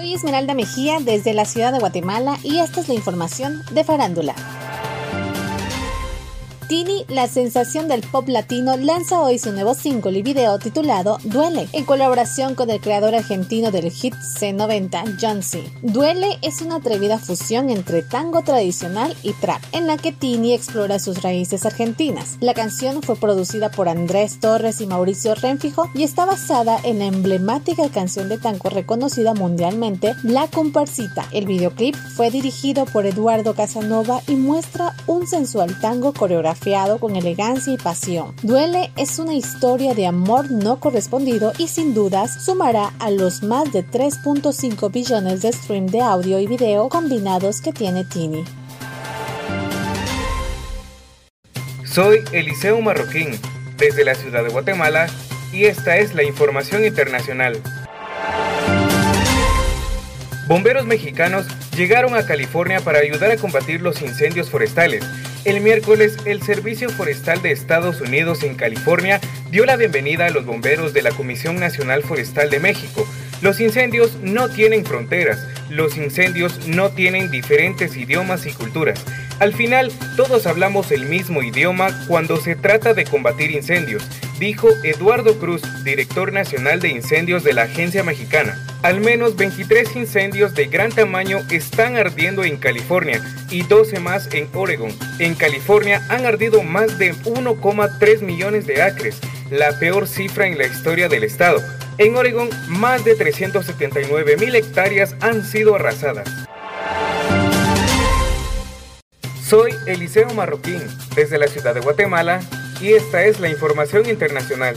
Soy Esmeralda Mejía desde la ciudad de Guatemala y esta es la información de Farándula. Tini, la sensación del pop latino, lanza hoy su nuevo single y video titulado Duele, en colaboración con el creador argentino del hit C90, John C. Duele es una atrevida fusión entre tango tradicional y trap, en la que Tini explora sus raíces argentinas. La canción fue producida por Andrés Torres y Mauricio Renfijo y está basada en la emblemática canción de tango reconocida mundialmente, La Comparsita. El videoclip fue dirigido por Eduardo Casanova y muestra un sensual tango coreográfico con elegancia y pasión. Duele es una historia de amor no correspondido y sin dudas sumará a los más de 3.5 billones de stream de audio y video combinados que tiene Tini. Soy Eliseo Marroquín, desde la ciudad de Guatemala, y esta es la información internacional. Bomberos mexicanos llegaron a California para ayudar a combatir los incendios forestales el miércoles, el Servicio Forestal de Estados Unidos en California dio la bienvenida a los bomberos de la Comisión Nacional Forestal de México. Los incendios no tienen fronteras, los incendios no tienen diferentes idiomas y culturas. Al final, todos hablamos el mismo idioma cuando se trata de combatir incendios, dijo Eduardo Cruz, director nacional de incendios de la Agencia Mexicana. Al menos 23 incendios de gran tamaño están ardiendo en California y 12 más en Oregon. En California han ardido más de 1,3 millones de acres, la peor cifra en la historia del estado. En Oregon, más de 379 mil hectáreas han sido arrasadas. Soy Eliseo Marroquín, desde la ciudad de Guatemala, y esta es la información internacional.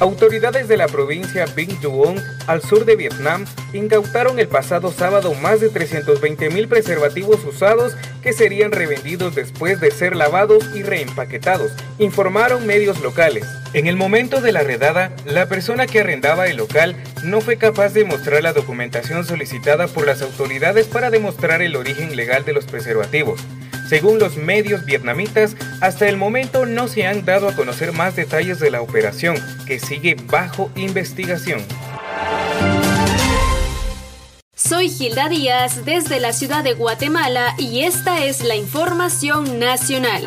Autoridades de la provincia Binh Duong, al sur de Vietnam, incautaron el pasado sábado más de 320 mil preservativos usados que serían revendidos después de ser lavados y reempaquetados, informaron medios locales. En el momento de la redada, la persona que arrendaba el local no fue capaz de mostrar la documentación solicitada por las autoridades para demostrar el origen legal de los preservativos. Según los medios vietnamitas, hasta el momento no se han dado a conocer más detalles de la operación, que sigue bajo investigación. Soy Gilda Díaz desde la ciudad de Guatemala y esta es la información nacional.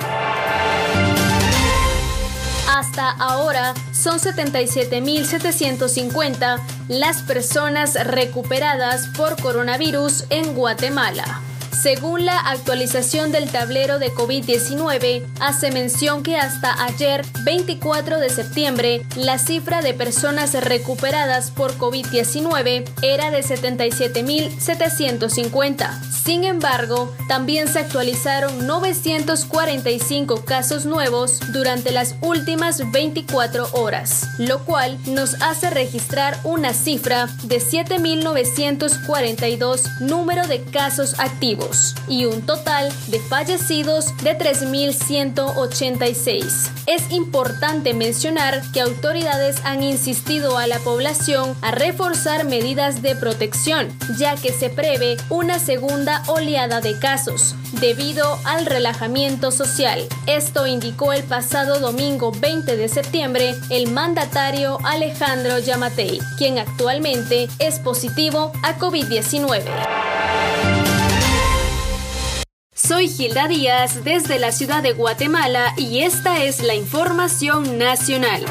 Hasta ahora son 77.750 las personas recuperadas por coronavirus en Guatemala. Según la actualización del tablero de COVID-19, hace mención que hasta ayer, 24 de septiembre, la cifra de personas recuperadas por COVID-19 era de 77.750. Sin embargo, también se actualizaron 945 casos nuevos durante las últimas 24 horas, lo cual nos hace registrar una cifra de 7.942 número de casos activos y un total de fallecidos de 3.186. Es importante mencionar que autoridades han insistido a la población a reforzar medidas de protección, ya que se prevé una segunda oleada de casos debido al relajamiento social. Esto indicó el pasado domingo 20 de septiembre el mandatario Alejandro Yamatei, quien actualmente es positivo a COVID-19. Soy Gilda Díaz desde la ciudad de Guatemala y esta es la información nacional.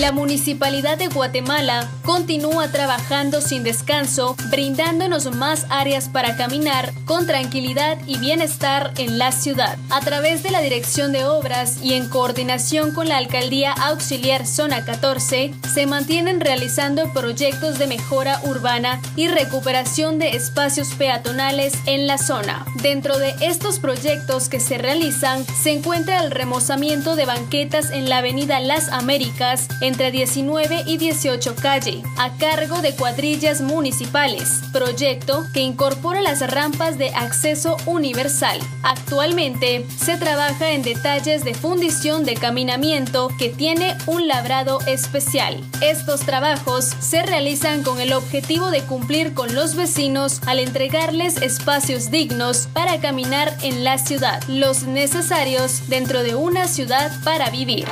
La Municipalidad de Guatemala continúa trabajando sin descanso, brindándonos más áreas para caminar con tranquilidad y bienestar en la ciudad. A través de la Dirección de Obras y en coordinación con la Alcaldía Auxiliar Zona 14, se mantienen realizando proyectos de mejora urbana y recuperación de espacios peatonales en la zona. Dentro de estos proyectos que se realizan se encuentra el remozamiento de banquetas en la Avenida Las Américas, entre 19 y 18 calle, a cargo de cuadrillas municipales, proyecto que incorpora las rampas de acceso universal. Actualmente se trabaja en detalles de fundición de caminamiento que tiene un labrado especial. Estos trabajos se realizan con el objetivo de cumplir con los vecinos al entregarles espacios dignos para caminar en la ciudad, los necesarios dentro de una ciudad para vivir.